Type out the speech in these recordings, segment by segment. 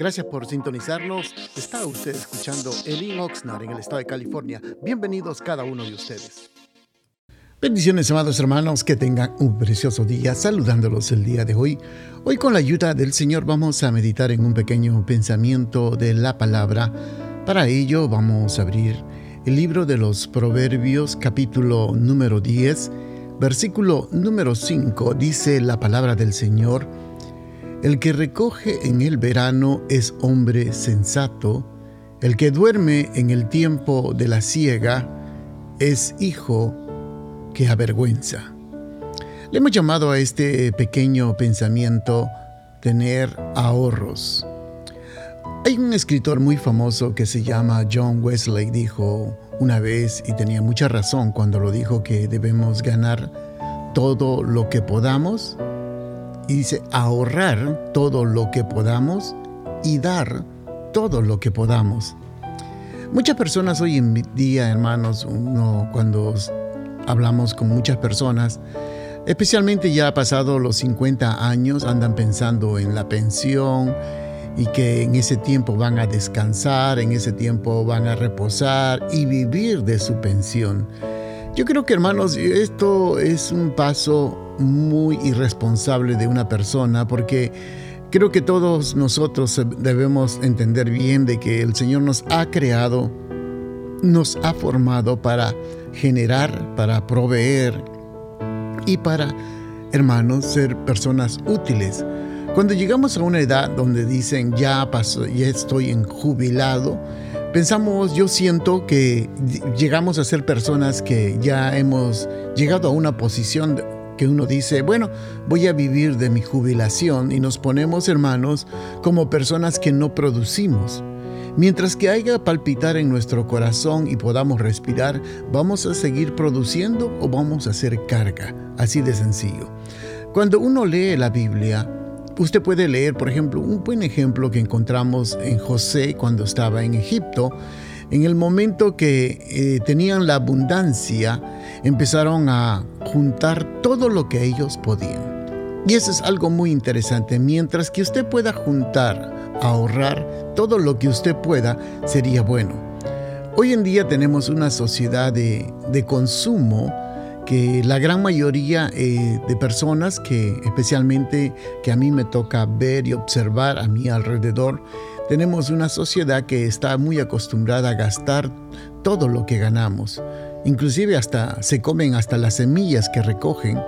Gracias por sintonizarnos. Está usted escuchando Elin Oxnard en el estado de California. Bienvenidos cada uno de ustedes. Bendiciones, amados hermanos, que tengan un precioso día saludándolos el día de hoy. Hoy con la ayuda del Señor vamos a meditar en un pequeño pensamiento de la palabra. Para ello vamos a abrir el libro de los Proverbios capítulo número 10, versículo número 5. Dice la palabra del Señor. El que recoge en el verano es hombre sensato, el que duerme en el tiempo de la siega es hijo que avergüenza. Le hemos llamado a este pequeño pensamiento tener ahorros. Hay un escritor muy famoso que se llama John Wesley, dijo una vez, y tenía mucha razón cuando lo dijo, que debemos ganar todo lo que podamos y dice ahorrar todo lo que podamos y dar todo lo que podamos. Muchas personas hoy en día, hermanos, uno cuando hablamos con muchas personas, especialmente ya pasado los 50 años, andan pensando en la pensión y que en ese tiempo van a descansar, en ese tiempo van a reposar y vivir de su pensión. Yo creo que hermanos, esto es un paso muy irresponsable de una persona porque creo que todos nosotros debemos entender bien de que el Señor nos ha creado, nos ha formado para generar, para proveer y para, hermanos, ser personas útiles. Cuando llegamos a una edad donde dicen ya pasó, ya estoy en jubilado, Pensamos, yo siento que llegamos a ser personas que ya hemos llegado a una posición que uno dice, bueno, voy a vivir de mi jubilación y nos ponemos, hermanos, como personas que no producimos. Mientras que haya palpitar en nuestro corazón y podamos respirar, vamos a seguir produciendo o vamos a hacer carga, así de sencillo. Cuando uno lee la Biblia, Usted puede leer, por ejemplo, un buen ejemplo que encontramos en José cuando estaba en Egipto. En el momento que eh, tenían la abundancia, empezaron a juntar todo lo que ellos podían. Y eso es algo muy interesante. Mientras que usted pueda juntar, ahorrar todo lo que usted pueda, sería bueno. Hoy en día tenemos una sociedad de, de consumo que la gran mayoría eh, de personas que especialmente que a mí me toca ver y observar a mi alrededor, tenemos una sociedad que está muy acostumbrada a gastar todo lo que ganamos. Inclusive hasta se comen hasta las semillas que recogen.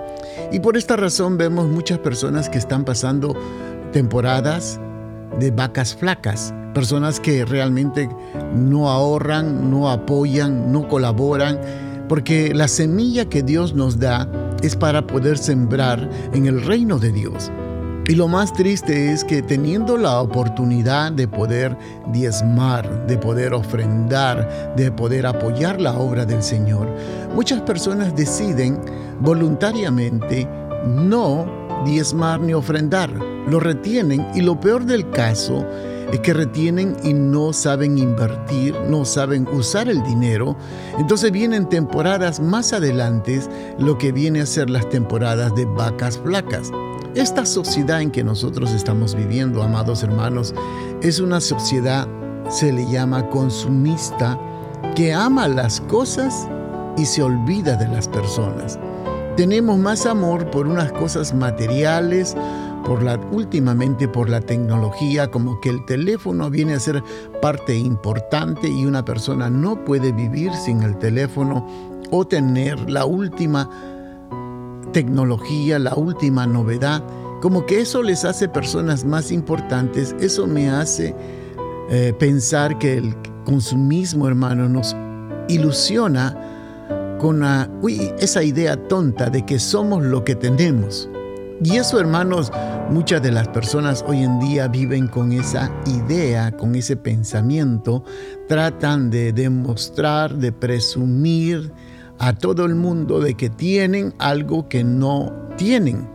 Y por esta razón vemos muchas personas que están pasando temporadas de vacas flacas, personas que realmente no ahorran, no apoyan, no colaboran porque la semilla que Dios nos da es para poder sembrar en el reino de Dios. Y lo más triste es que teniendo la oportunidad de poder diezmar, de poder ofrendar, de poder apoyar la obra del Señor, muchas personas deciden voluntariamente no diezmar ni ofrendar. Lo retienen y lo peor del caso es que retienen y no saben invertir, no saben usar el dinero. Entonces vienen temporadas más adelante, lo que viene a ser las temporadas de vacas flacas. Esta sociedad en que nosotros estamos viviendo, amados hermanos, es una sociedad, se le llama consumista, que ama las cosas y se olvida de las personas. Tenemos más amor por unas cosas materiales, por la, últimamente por la tecnología, como que el teléfono viene a ser parte importante y una persona no puede vivir sin el teléfono o tener la última tecnología, la última novedad, como que eso les hace personas más importantes, eso me hace eh, pensar que el consumismo, hermano, nos ilusiona con esa idea tonta de que somos lo que tenemos. Y eso, hermanos, muchas de las personas hoy en día viven con esa idea, con ese pensamiento, tratan de demostrar, de presumir a todo el mundo de que tienen algo que no tienen.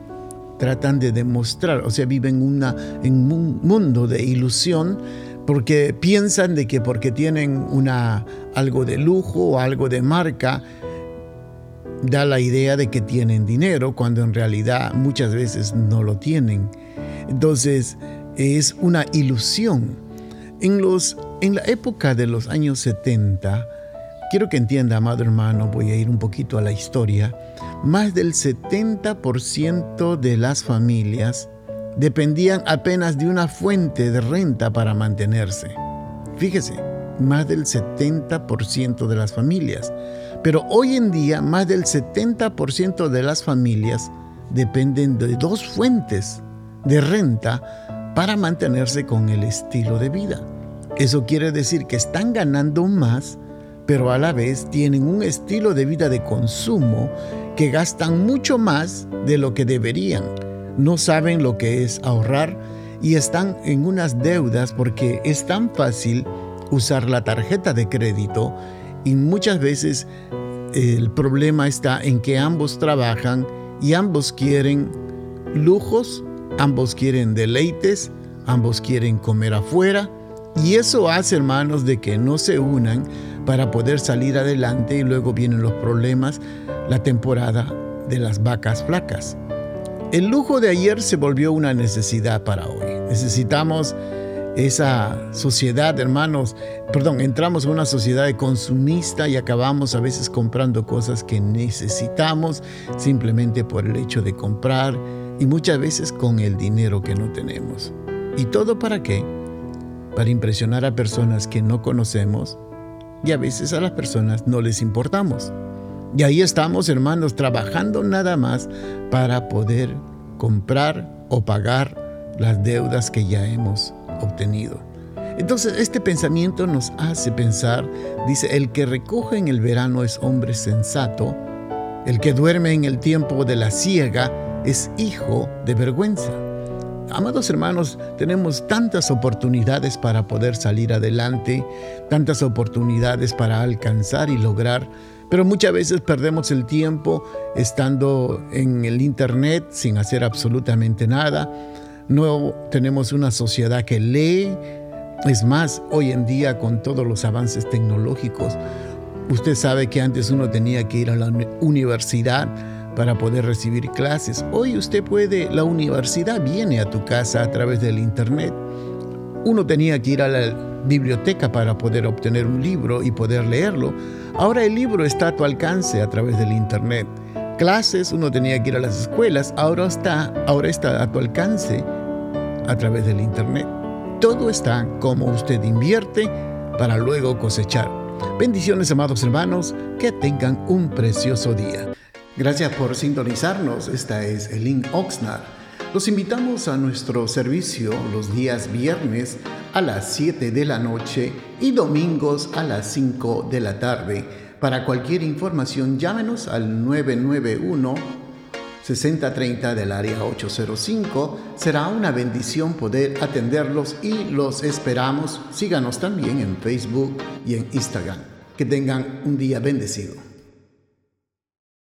Tratan de demostrar, o sea, viven una, en un mundo de ilusión porque piensan de que porque tienen una, algo de lujo o algo de marca, da la idea de que tienen dinero cuando en realidad muchas veces no lo tienen. Entonces, es una ilusión. En, los, en la época de los años 70, quiero que entienda, amado hermano, voy a ir un poquito a la historia, más del 70% de las familias dependían apenas de una fuente de renta para mantenerse. Fíjese, más del 70% de las familias. Pero hoy en día más del 70% de las familias dependen de dos fuentes de renta para mantenerse con el estilo de vida. Eso quiere decir que están ganando más, pero a la vez tienen un estilo de vida de consumo que gastan mucho más de lo que deberían. No saben lo que es ahorrar y están en unas deudas porque es tan fácil usar la tarjeta de crédito y muchas veces el problema está en que ambos trabajan y ambos quieren lujos, ambos quieren deleites, ambos quieren comer afuera y eso hace hermanos de que no se unan para poder salir adelante y luego vienen los problemas, la temporada de las vacas flacas. El lujo de ayer se volvió una necesidad para hoy. Necesitamos esa sociedad, hermanos, perdón, entramos en una sociedad de consumista y acabamos a veces comprando cosas que necesitamos simplemente por el hecho de comprar y muchas veces con el dinero que no tenemos. ¿Y todo para qué? Para impresionar a personas que no conocemos y a veces a las personas no les importamos. Y ahí estamos, hermanos, trabajando nada más para poder comprar o pagar las deudas que ya hemos obtenido. Entonces este pensamiento nos hace pensar, dice, el que recoge en el verano es hombre sensato, el que duerme en el tiempo de la siega es hijo de vergüenza. Amados hermanos, tenemos tantas oportunidades para poder salir adelante, tantas oportunidades para alcanzar y lograr, pero muchas veces perdemos el tiempo estando en el Internet sin hacer absolutamente nada no tenemos una sociedad que lee. Es más, hoy en día con todos los avances tecnológicos, usted sabe que antes uno tenía que ir a la universidad para poder recibir clases. Hoy usted puede, la universidad viene a tu casa a través del Internet. Uno tenía que ir a la biblioteca para poder obtener un libro y poder leerlo. Ahora el libro está a tu alcance a través del Internet. Clases, uno tenía que ir a las escuelas, ahora está, ahora está a tu alcance a través del Internet. Todo está como usted invierte para luego cosechar. Bendiciones, amados hermanos, que tengan un precioso día. Gracias por sintonizarnos. Esta es Elin Oxnard. Los invitamos a nuestro servicio los días viernes a las 7 de la noche y domingos a las 5 de la tarde. Para cualquier información, llámenos al 991 6030 del área 805. Será una bendición poder atenderlos y los esperamos. Síganos también en Facebook y en Instagram. Que tengan un día bendecido.